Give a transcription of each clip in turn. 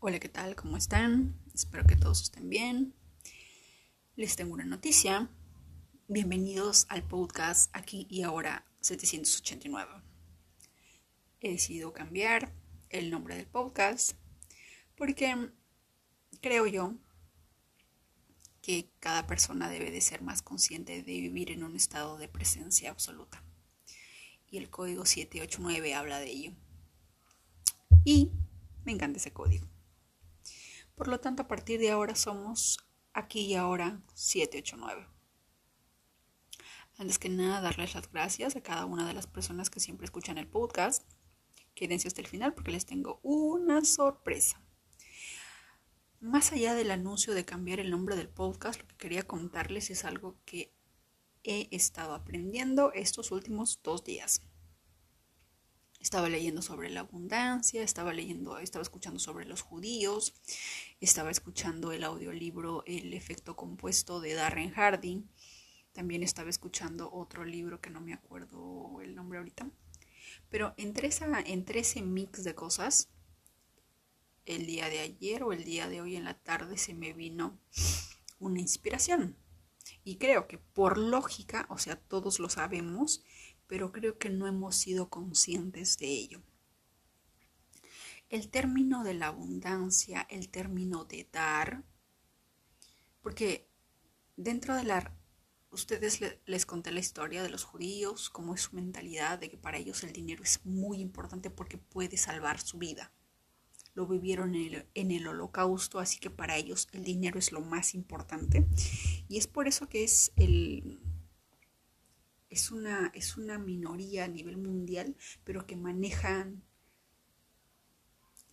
Hola, ¿qué tal? ¿Cómo están? Espero que todos estén bien. Les tengo una noticia. Bienvenidos al podcast Aquí y Ahora 789. He decidido cambiar el nombre del podcast porque creo yo que cada persona debe de ser más consciente de vivir en un estado de presencia absoluta. Y el código 789 habla de ello. Y me encanta ese código. Por lo tanto, a partir de ahora somos aquí y ahora 789. Antes que nada, darles las gracias a cada una de las personas que siempre escuchan el podcast. Quédense hasta el final porque les tengo una sorpresa. Más allá del anuncio de cambiar el nombre del podcast, lo que quería contarles es algo que he estado aprendiendo estos últimos dos días. Estaba leyendo sobre la abundancia, estaba leyendo, estaba escuchando sobre los judíos, estaba escuchando el audiolibro El efecto compuesto de Darren Harding. También estaba escuchando otro libro que no me acuerdo el nombre ahorita. Pero entre, esa, entre ese mix de cosas, el día de ayer o el día de hoy en la tarde se me vino una inspiración. Y creo que por lógica, o sea, todos lo sabemos, pero creo que no hemos sido conscientes de ello. El término de la abundancia, el término de dar, porque dentro de la... Ustedes les conté la historia de los judíos, cómo es su mentalidad, de que para ellos el dinero es muy importante porque puede salvar su vida. Lo vivieron en el, en el holocausto, así que para ellos el dinero es lo más importante. Y es por eso que es el, es una, es una minoría a nivel mundial, pero que manejan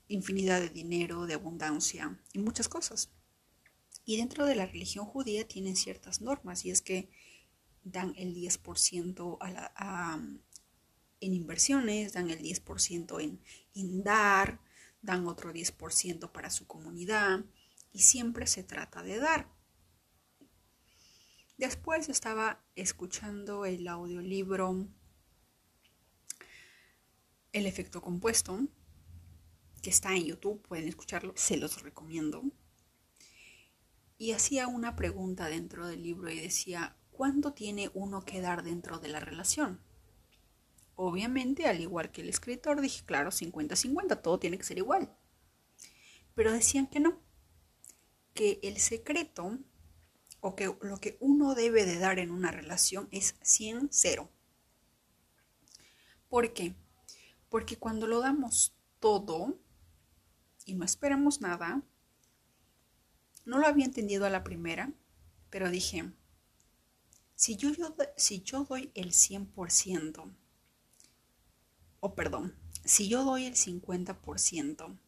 infinidad de dinero, de abundancia y muchas cosas. Y dentro de la religión judía tienen ciertas normas y es que dan el 10% a en inversiones, dan el 10% en, en dar, dan otro 10% para su comunidad y siempre se trata de dar. Después estaba escuchando el audiolibro El efecto compuesto, que está en YouTube, pueden escucharlo, se los recomiendo. Y hacía una pregunta dentro del libro y decía, ¿cuánto tiene uno que dar dentro de la relación? Obviamente, al igual que el escritor, dije, claro, 50-50, todo tiene que ser igual. Pero decían que no, que el secreto o que lo que uno debe de dar en una relación es 100-0. ¿Por qué? Porque cuando lo damos todo y no esperamos nada, no lo había entendido a la primera, pero dije, si yo, si yo doy el 100%, o perdón, si yo doy el 50%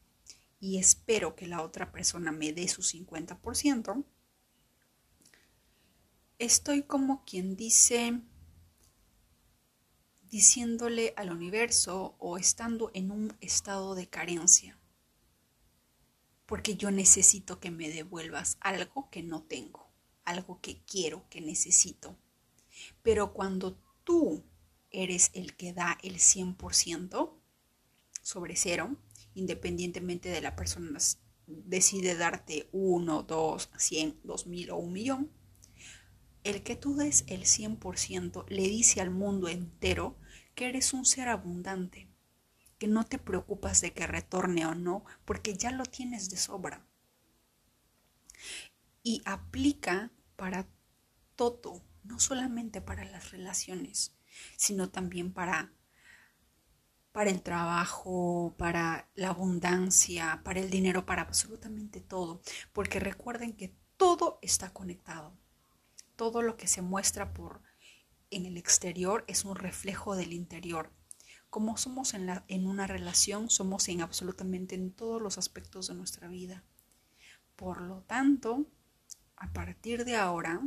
y espero que la otra persona me dé su 50%, estoy como quien dice diciéndole al universo o estando en un estado de carencia. Porque yo necesito que me devuelvas algo que no tengo, algo que quiero, que necesito. Pero cuando tú eres el que da el 100% sobre cero, independientemente de la persona decide darte uno, dos, cien, dos mil o un millón, el que tú des el 100% le dice al mundo entero que eres un ser abundante, que no te preocupas de que retorne o no, porque ya lo tienes de sobra. Y aplica para todo, no solamente para las relaciones, sino también para para el trabajo, para la abundancia, para el dinero, para absolutamente todo, porque recuerden que todo está conectado todo lo que se muestra por en el exterior es un reflejo del interior. Como somos en, la, en una relación, somos en absolutamente en todos los aspectos de nuestra vida. Por lo tanto, a partir de ahora,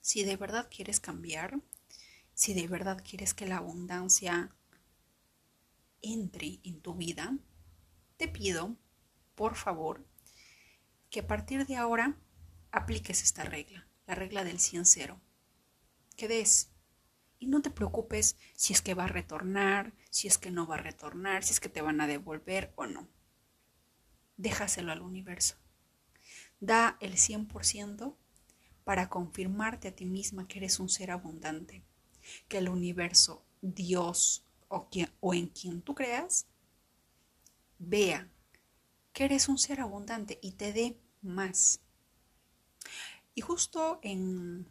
si de verdad quieres cambiar, si de verdad quieres que la abundancia entre en tu vida, te pido, por favor, que a partir de ahora apliques esta regla la regla del 100-0. Que des. Y no te preocupes si es que va a retornar, si es que no va a retornar, si es que te van a devolver o no. déjaselo al universo. Da el 100% para confirmarte a ti misma que eres un ser abundante, que el universo, Dios o, o en quien tú creas, vea que eres un ser abundante y te dé más. Y justo en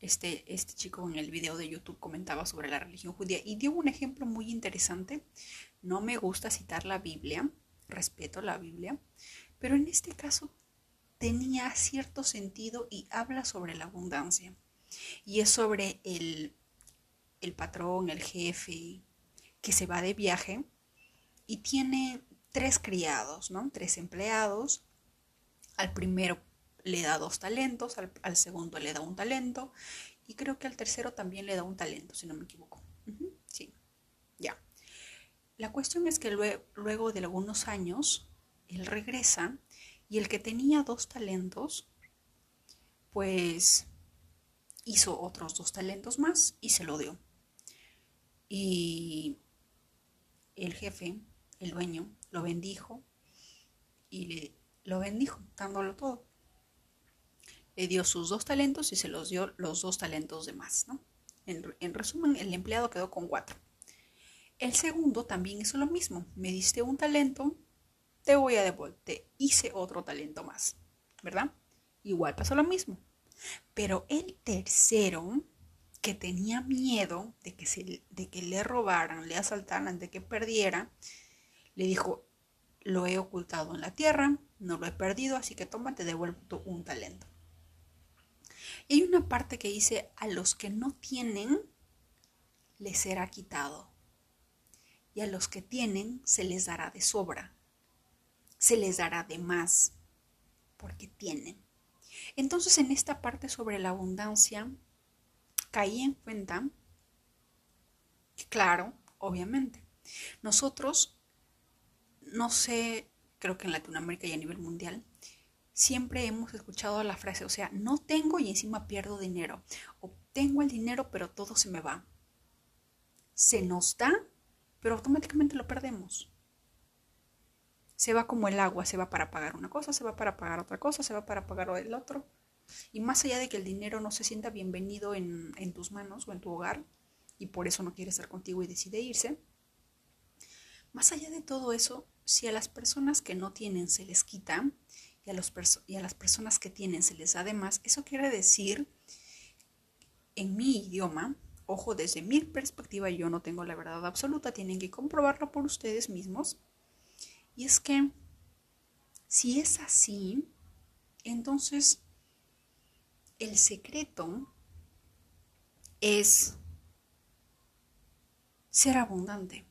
este, este chico en el video de YouTube comentaba sobre la religión judía y dio un ejemplo muy interesante. No me gusta citar la Biblia, respeto la Biblia, pero en este caso tenía cierto sentido y habla sobre la abundancia. Y es sobre el, el patrón, el jefe, que se va de viaje y tiene tres criados, ¿no? Tres empleados. Al primero le da dos talentos, al, segundo le da un talento y creo que al tercero también le da un talento, si no me equivoco. sí, ya. La cuestión es que luego de algunos años, él regresa y el que tenía dos talentos, pues hizo otros dos talentos más y se lo dio. Y el jefe, el dueño, lo bendijo y le lo bendijo, dándolo todo le dio sus dos talentos y se los dio los dos talentos de más, ¿no? En, resumen, el empleado quedó con cuatro. El segundo también hizo lo mismo. Me diste un talento, te voy a devolver. Te hice otro talento más, ¿verdad? Igual pasó lo mismo. Pero el tercero, que tenía miedo de que, se, de que le robaran, le asaltaran, de que perdiera, le dijo, lo he ocultado en la tierra, no lo he perdido, así que toma, te devuelvo un talento. Y hay una parte que dice, a los que no tienen, les será quitado. Y a los que tienen, se les dará de sobra. Se les dará de más, porque tienen. Entonces, en esta parte sobre la abundancia, caí en cuenta claro, obviamente, nosotros, no sé, creo que en Latinoamérica y a nivel mundial, siempre hemos escuchado la frase, o sea, no tengo y encima pierdo dinero, o tengo el dinero pero todo se me va. Se nos da, pero automáticamente lo perdemos. Se va como el agua, se va para pagar una cosa, se va para pagar otra cosa, se va para pagar el otro. Y más allá de que el dinero no se sienta bienvenido en, en tus manos o en tu hogar, y por eso no quiere estar contigo y decide irse, más allá de todo eso, si a las personas que no tienen se les quita, y a, los y a las personas que tienen se les da de más, eso quiere decir, en mi idioma, ojo, desde mi perspectiva, yo no tengo la verdad absoluta, tienen que comprobarlo por ustedes mismos. Y es que, si es así, entonces el secreto es ser abundante,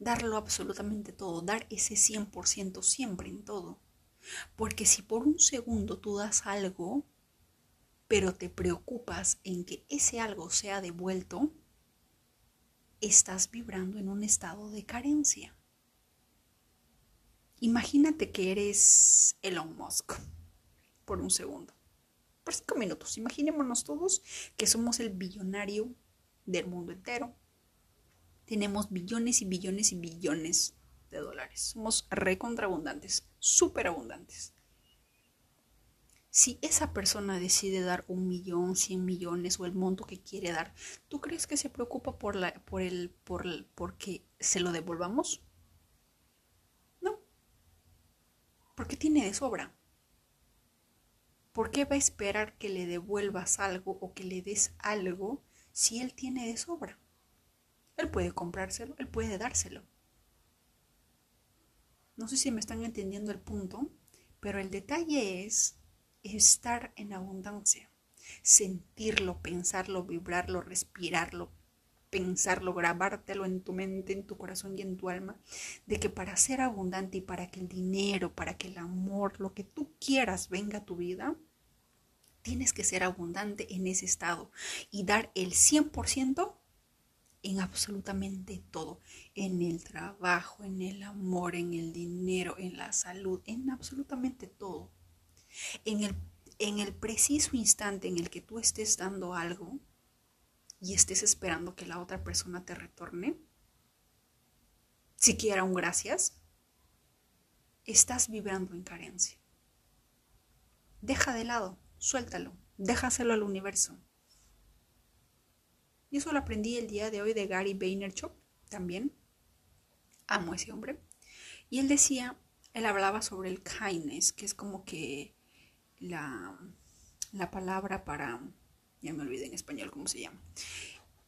darlo absolutamente todo, dar ese 100% siempre en todo. Porque si por un segundo tú das algo, pero te preocupas en que ese algo sea devuelto, estás vibrando en un estado de carencia. Imagínate que eres Elon Musk por un segundo, por cinco minutos. Imaginémonos todos que somos el billonario del mundo entero. Tenemos billones y billones y billones de dólares. Somos recontraabundantes, súper abundantes. Si esa persona decide dar un millón, cien millones o el monto que quiere dar, ¿tú crees que se preocupa por la, por el, por el, porque se lo devolvamos? No. Porque tiene de sobra. ¿Por qué va a esperar que le devuelvas algo o que le des algo si él tiene de sobra? Él puede comprárselo, él puede dárselo. No sé si me están entendiendo el punto, pero el detalle es estar en abundancia, sentirlo, pensarlo, vibrarlo, respirarlo, pensarlo, grabártelo en tu mente, en tu corazón y en tu alma, de que para ser abundante y para que el dinero, para que el amor, lo que tú quieras venga a tu vida, tienes que ser abundante en ese estado y dar el 100% en absolutamente todo, en el trabajo, en el amor, en el dinero, en la salud, en absolutamente todo. En el, en el preciso instante en el que tú estés dando algo y estés esperando que la otra persona te retorne, siquiera un gracias, estás vibrando en carencia. Deja de lado, suéltalo, déjaselo al universo. Y eso lo aprendí el día de hoy de Gary Vaynerchuk también. Amo a ese hombre. Y él decía, él hablaba sobre el kindness, que es como que la, la palabra para, ya me olvidé en español cómo se llama.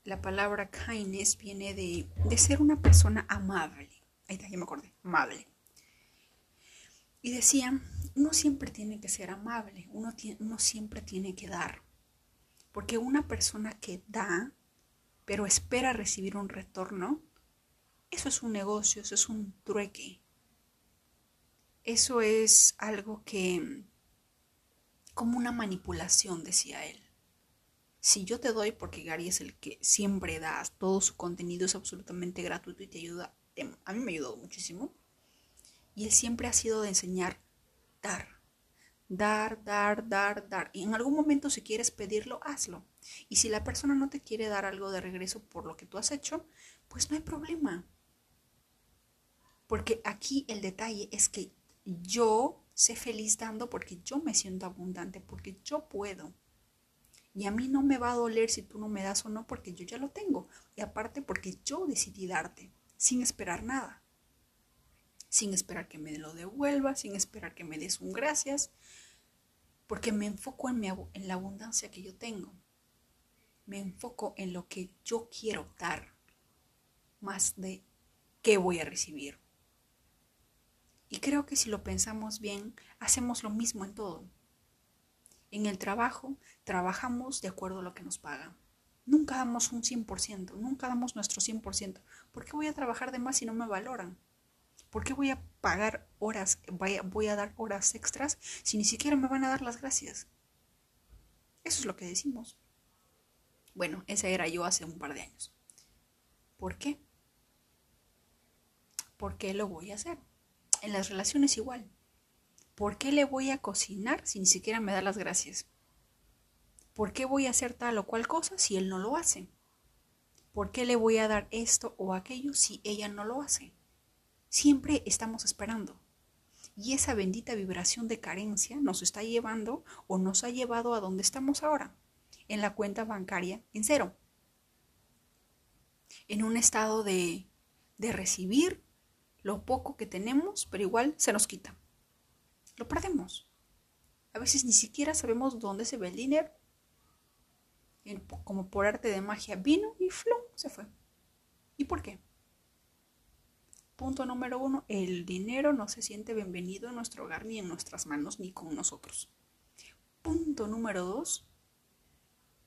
La palabra kindness viene de, de ser una persona amable. Ahí está, me acordé, amable. Y decía, uno siempre tiene que ser amable, uno, uno siempre tiene que dar. Porque una persona que da, pero espera recibir un retorno, eso es un negocio, eso es un trueque. Eso es algo que, como una manipulación, decía él. Si yo te doy, porque Gary es el que siempre da, todo su contenido es absolutamente gratuito y te ayuda, a mí me ha ayudado muchísimo. Y él siempre ha sido de enseñar dar, dar, dar, dar, dar. Y en algún momento si quieres pedirlo, hazlo. Y si la persona no te quiere dar algo de regreso por lo que tú has hecho, pues no hay problema. Porque aquí el detalle es que yo sé feliz dando porque yo me siento abundante, porque yo puedo. Y a mí no me va a doler si tú no me das o no, porque yo ya lo tengo. Y aparte porque yo decidí darte, sin esperar nada. Sin esperar que me lo devuelvas, sin esperar que me des un gracias, porque me enfoco en, la abundancia que yo tengo. Me enfoco en lo que yo quiero dar, más de qué voy a recibir. Y creo que si lo pensamos bien, hacemos lo mismo en todo. En el trabajo, trabajamos de acuerdo a lo que nos pagan. Nunca damos un 100%, nunca damos nuestro 100%. ¿Por qué voy a trabajar de más si no me valoran? ¿Por qué voy a pagar horas, voy a dar horas extras si ni siquiera me van a dar las gracias? Eso es lo que decimos. Bueno, esa era yo hace un par de años. ¿Por qué? ¿Por qué lo voy a hacer? En las relaciones igual. ¿Por qué le voy a cocinar si ni siquiera me da las gracias? ¿Por qué voy a hacer tal o cual cosa si él no lo hace? ¿Por qué le voy a dar esto o aquello si ella no lo hace? Siempre estamos esperando. Y esa bendita vibración de carencia nos está llevando o nos ha llevado a donde estamos ahora, en la cuenta bancaria en cero. En un estado de, de recibir lo poco que tenemos, pero igual se nos quita. Lo perdemos. A veces ni siquiera sabemos dónde se ve el dinero. Como por arte de magia vino y flum, se fue. ¿Y por qué? Punto número uno, el dinero no se siente bienvenido en nuestro hogar, ni en nuestras manos, ni con nosotros. Punto número dos,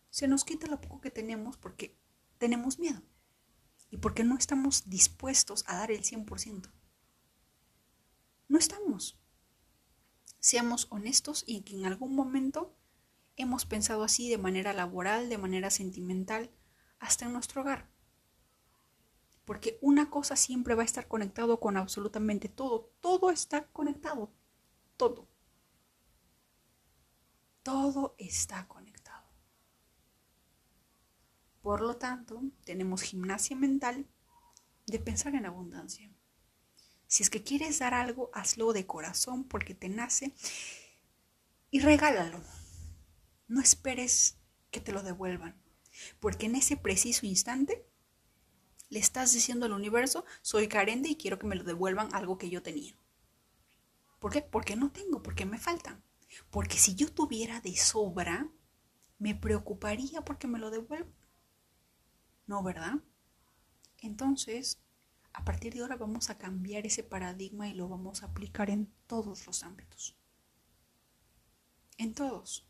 se nos quita lo poco que tenemos porque tenemos miedo y porque no estamos dispuestos a dar el 100%. No estamos. Seamos honestos y que en algún momento hemos pensado así de manera laboral, de manera sentimental, hasta en nuestro hogar. Porque una cosa siempre va a estar conectado con absolutamente todo. Todo está conectado. Todo. Todo está conectado. Por lo tanto, tenemos gimnasia mental de pensar en abundancia. Si es que quieres dar algo, hazlo de corazón porque te nace y regálalo. No esperes que te lo devuelvan, porque en ese preciso instante le estás diciendo al universo, soy carente y quiero que me lo devuelvan algo que yo tenía. ¿Por qué? Porque no tengo, porque me faltan. Porque si yo tuviera de sobra, me preocuparía porque me lo devuelvan. No, ¿verdad? Entonces, a partir de ahora vamos a cambiar ese paradigma y lo vamos a aplicar en todos los ámbitos. En todos.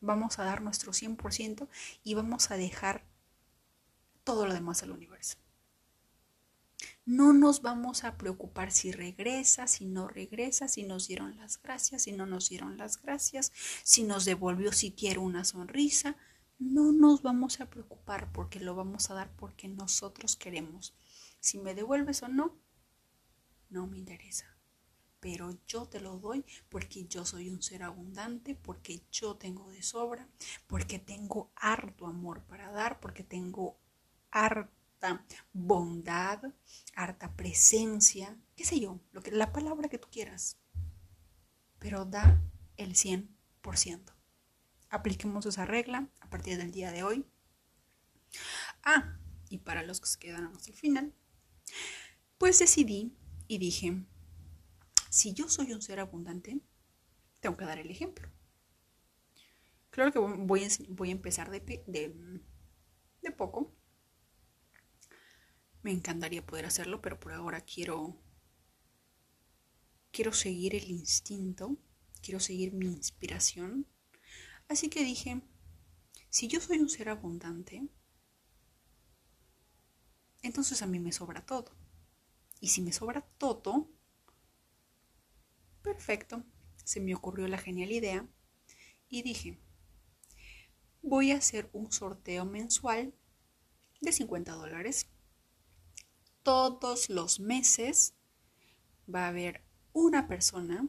Vamos a dar nuestro 100% y vamos a dejar todo lo demás al universo. No nos vamos a preocupar si regresa, si no regresa, si nos dieron las gracias, si no nos dieron las gracias, si nos devolvió siquiera una sonrisa no nos vamos a preocupar porque lo vamos a dar porque nosotros queremos. Si me devuelves o no, no me interesa. Pero yo te lo doy porque yo soy un ser abundante, porque yo tengo de sobra, porque tengo harto amor para dar, porque tengo harta bondad, harta presencia, qué sé yo, lo que, la palabra que tú quieras. Pero da el 100%. Apliquemos esa regla a partir del día de hoy. Ah, y para los que se quedan hasta el final, pues decidí y dije, si yo soy un ser abundante, tengo que dar el ejemplo. Claro que voy a, voy a empezar de, de, de poco. Me encantaría poder hacerlo, pero por ahora quiero quiero seguir el instinto, quiero seguir mi inspiración. Así que dije, si yo soy un ser abundante, entonces a mí me sobra todo. Y si me sobra todo, perfecto, se me ocurrió la genial idea y dije, voy a hacer un sorteo mensual de 50 dólares. Todos los meses va a haber una persona.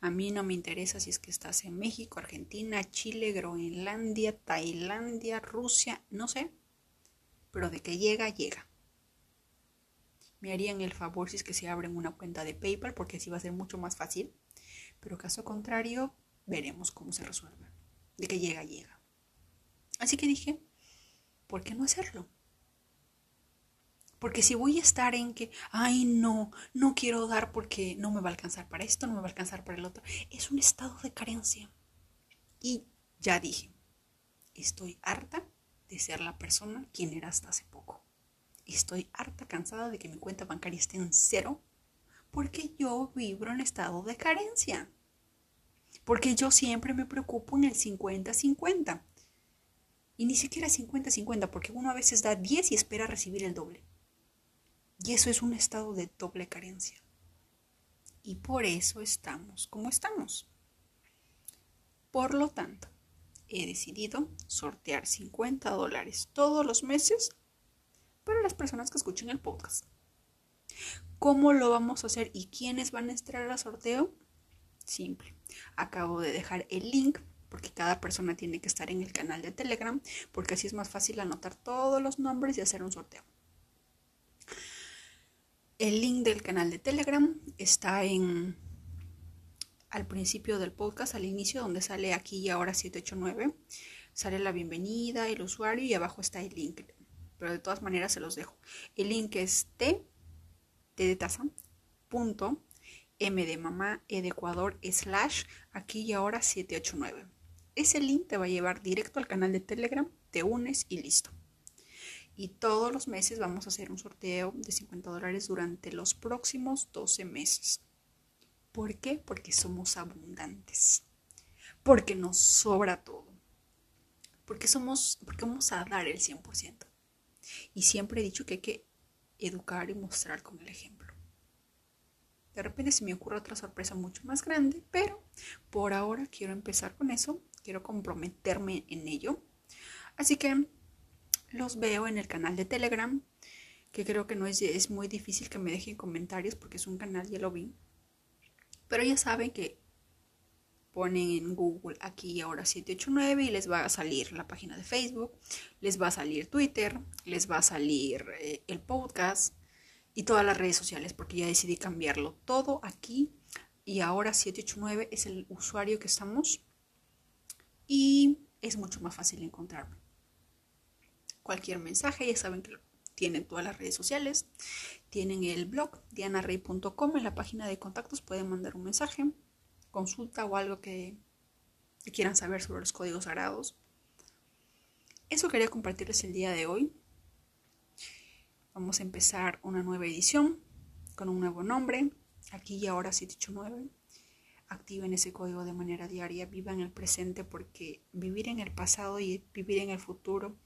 A mí no me interesa si es que estás en México, Argentina, Chile, Groenlandia, Tailandia, Rusia, no sé. Pero de que llega, llega. Me harían el favor si es que se abren una cuenta de PayPal porque así va a ser mucho más fácil. Pero caso contrario, veremos cómo se resuelve. De que llega, llega. Así que dije, ¿por qué no hacerlo? Porque si voy a estar en que, ay, no, no quiero dar porque no me va a alcanzar para esto, no me va a alcanzar para el otro, es un estado de carencia. Y ya dije, estoy harta de ser la persona quien era hasta hace poco. Estoy harta cansada de que mi cuenta bancaria esté en cero porque yo vibro en estado de carencia. Porque yo siempre me preocupo en el 50-50. Y ni siquiera 50-50, porque uno a veces da 10 y espera recibir el doble. Y eso es un estado de doble carencia. Y por eso estamos como estamos. Por lo tanto, he decidido sortear 50 dólares todos los meses para las personas que escuchen el podcast. ¿Cómo lo vamos a hacer y quiénes van a entrar al sorteo? Simple. Acabo de dejar el link porque cada persona tiene que estar en el canal de Telegram porque así es más fácil anotar todos los nombres y hacer un sorteo. El link del canal de Telegram está en al principio del podcast, al inicio, donde sale aquí y ahora 789. Sale la bienvenida, el usuario y abajo está el link. Pero de todas maneras se los dejo. El link es t, t de punto, m de mamá, e de Ecuador, slash, aquí y ahora 789. Ese link te va a llevar directo al canal de Telegram, te unes y listo y todos los meses vamos a hacer un sorteo de 50 dólares durante los próximos 12 meses. ¿Por qué? Porque somos abundantes. Porque nos sobra todo. Porque somos, porque vamos a dar el 100%. Y siempre he dicho que hay que educar y mostrar con el ejemplo. De repente se me ocurre otra sorpresa mucho más grande, pero por ahora quiero empezar con eso, quiero comprometerme en ello. Así que los veo en el canal de Telegram, que creo que no es, es muy difícil que me dejen comentarios porque es un canal, ya lo vi. Pero ya saben que ponen en Google aquí y ahora 789 y les va a salir la página de Facebook, les va a salir Twitter, les va a salir eh, el podcast y todas las redes sociales porque ya decidí cambiarlo todo aquí y ahora 789 es el usuario que estamos y es mucho más fácil encontrarme cualquier mensaje, ya saben que tienen todas las redes sociales, tienen el blog dianarey.com, en la página de contactos pueden mandar un mensaje, consulta o algo que, quieran saber sobre los códigos sagrados. Eso quería compartirles el día de hoy. Vamos a empezar una nueva edición con un nuevo nombre, aquí y ahora 789. Activen ese código de manera diaria, vivan el presente porque vivir en el pasado y vivir en el futuro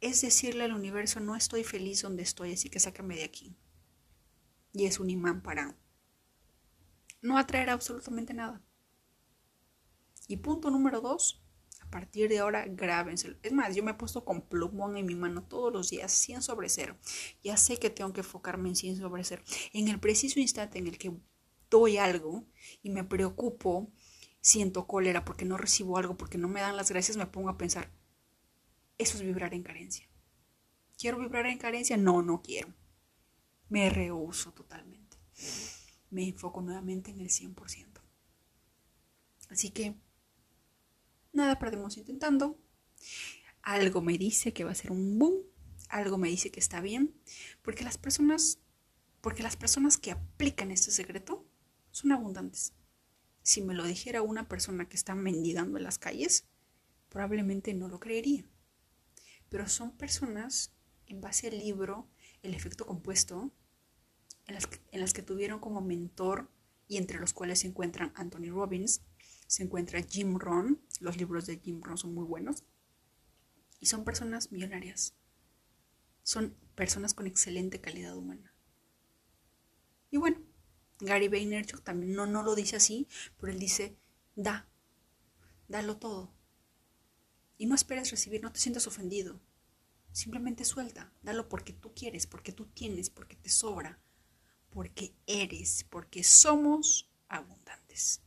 es decirle al universo, no estoy feliz donde estoy, así que sácame de aquí. Y es un imán para no atraer absolutamente nada. Y punto número dos, a partir de ahora grábenselo. Es más, yo me he puesto con plumón en mi mano todos los días, 100 sobre 0. Ya sé que tengo que enfocarme en 100 sobre 0. En el preciso instante en el que doy algo y me preocupo, siento cólera porque no recibo algo, porque no me dan las gracias, me pongo a pensar, eso es vibrar en carencia. ¿Quiero vibrar en carencia? No, no quiero. Me rehuso totalmente. Me enfoco nuevamente en el 100%. Así que, nada perdemos intentando. Algo me dice que va a ser un boom. Algo me dice que está bien. Porque las personas, porque las personas que aplican este secreto son abundantes. Si me lo dijera una persona que está mendigando en las calles, probablemente no lo creería. Pero son personas, en base al libro El efecto compuesto, en las, que, en las que tuvieron como mentor y entre los cuales se encuentran Anthony Robbins, se encuentra Jim Rohn, los libros de Jim Rohn son muy buenos, y son personas millonarias, son personas con excelente calidad humana. Y bueno, Gary Vaynerchuk también no, no lo dice así, pero él dice, da, dalo todo. Y no esperes recibir, no te sientas ofendido. Simplemente suelta, dalo porque tú quieres, porque tú tienes, porque te sobra, porque eres, porque somos abundantes.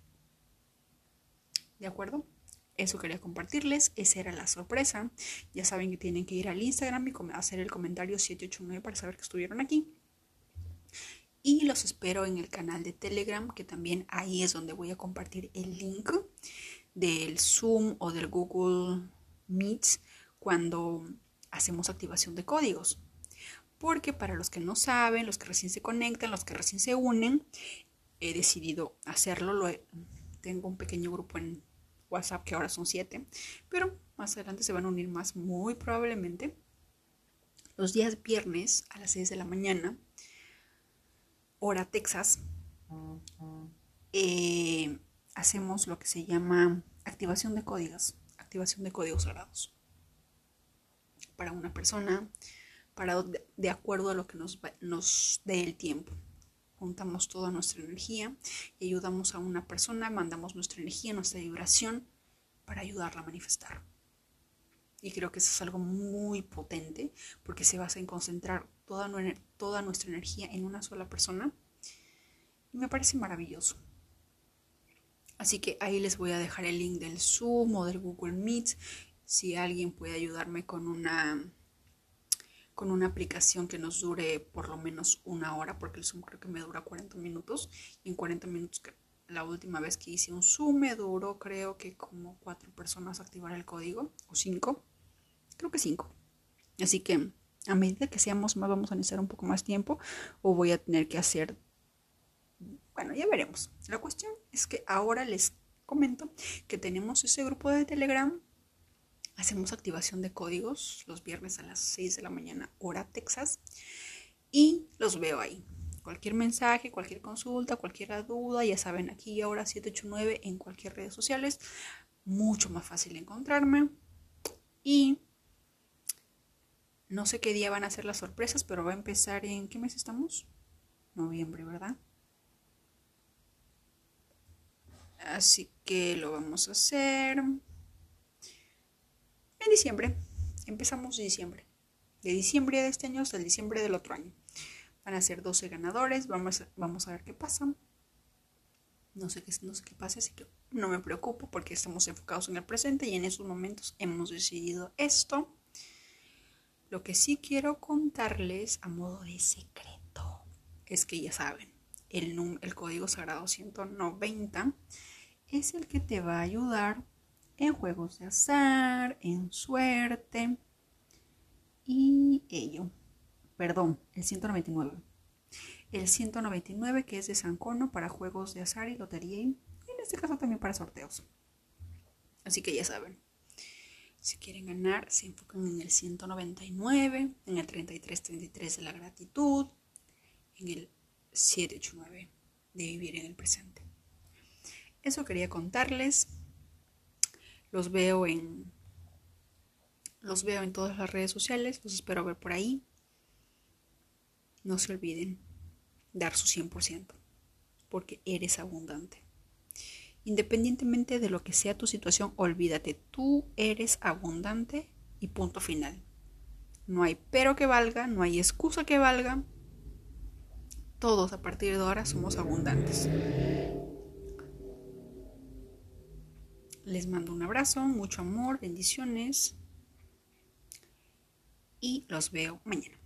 ¿De acuerdo? Eso quería compartirles, esa era la sorpresa. Ya saben que tienen que ir al Instagram y hacer el comentario 789 para saber que estuvieron aquí. Y los espero en el canal de Telegram, que también ahí es donde voy a compartir el link del Zoom o del Google Meets cuando hacemos activación de códigos. Porque para los que no saben, los que recién se conectan, los que recién se unen, he decidido hacerlo. Lo tengo un pequeño grupo en WhatsApp que ahora son siete, pero más adelante se van a unir más muy probablemente. Los días viernes a las 6 de la mañana hora Texas, eh, hacemos lo que se llama activación de códigos, activación de códigos sagrados. Para una persona, para de, acuerdo a lo que nos, nos dé el tiempo. Juntamos toda nuestra energía y ayudamos a una persona, mandamos nuestra energía, nuestra vibración para ayudarla a manifestar. Y creo que eso es algo muy potente porque se basa en concentrar toda, toda nuestra energía en una sola persona. Y me parece maravilloso. Así que ahí les voy a dejar el link del Zoom o del Google Meet. Si alguien puede ayudarme con una con una aplicación que nos dure por lo menos una hora, porque el Zoom creo que me dura 40 minutos. Y en 40 minutos, la última vez que hice un Zoom me duró creo que como cuatro personas activar el código, o cinco, creo que cinco. Así que a medida que seamos más vamos a necesitar un poco más tiempo o voy a tener que hacer... Bueno, ya veremos. La cuestión es que ahora les comento que tenemos ese grupo de Telegram. Hacemos activación de códigos los viernes a las 6 de la mañana, hora Texas. Y los veo ahí. Cualquier mensaje, cualquier consulta, cualquier duda, ya saben, aquí ahora 789 en cualquier redes sociales. Mucho más fácil encontrarme. Y no sé qué día van a ser las sorpresas, pero va a empezar en... ¿Qué mes estamos? Noviembre, ¿verdad? Así que lo vamos a hacer en diciembre. Empezamos diciembre. De diciembre de este año hasta el diciembre del otro año. Van a ser 12 ganadores. Vamos a, vamos a ver qué pasa. No sé, qué, no sé qué pasa, así que no me preocupo porque estamos enfocados en el presente y en estos momentos hemos decidido esto. Lo que sí quiero contarles a modo de secreto es que ya saben, el, el código sagrado 190 es el que te va a ayudar en juegos de azar, en suerte y ello. Perdón, el 199. El 199 que es de San Cono para juegos de azar y lotería y en este caso también para sorteos. Así que ya saben, si quieren ganar, se enfocan en el 199, en el 3333 de la gratitud, en el 789 de vivir en el presente. Eso quería contarles. Los veo en los veo en todas las redes sociales, los espero ver por ahí. No se olviden dar su 100%, porque eres abundante. Independientemente de lo que sea tu situación, olvídate, tú eres abundante y punto final. No hay pero que valga, no hay excusa que valga. Todos a partir de ahora somos abundantes. Les mando un abrazo, mucho amor, bendiciones. y los veo mañana.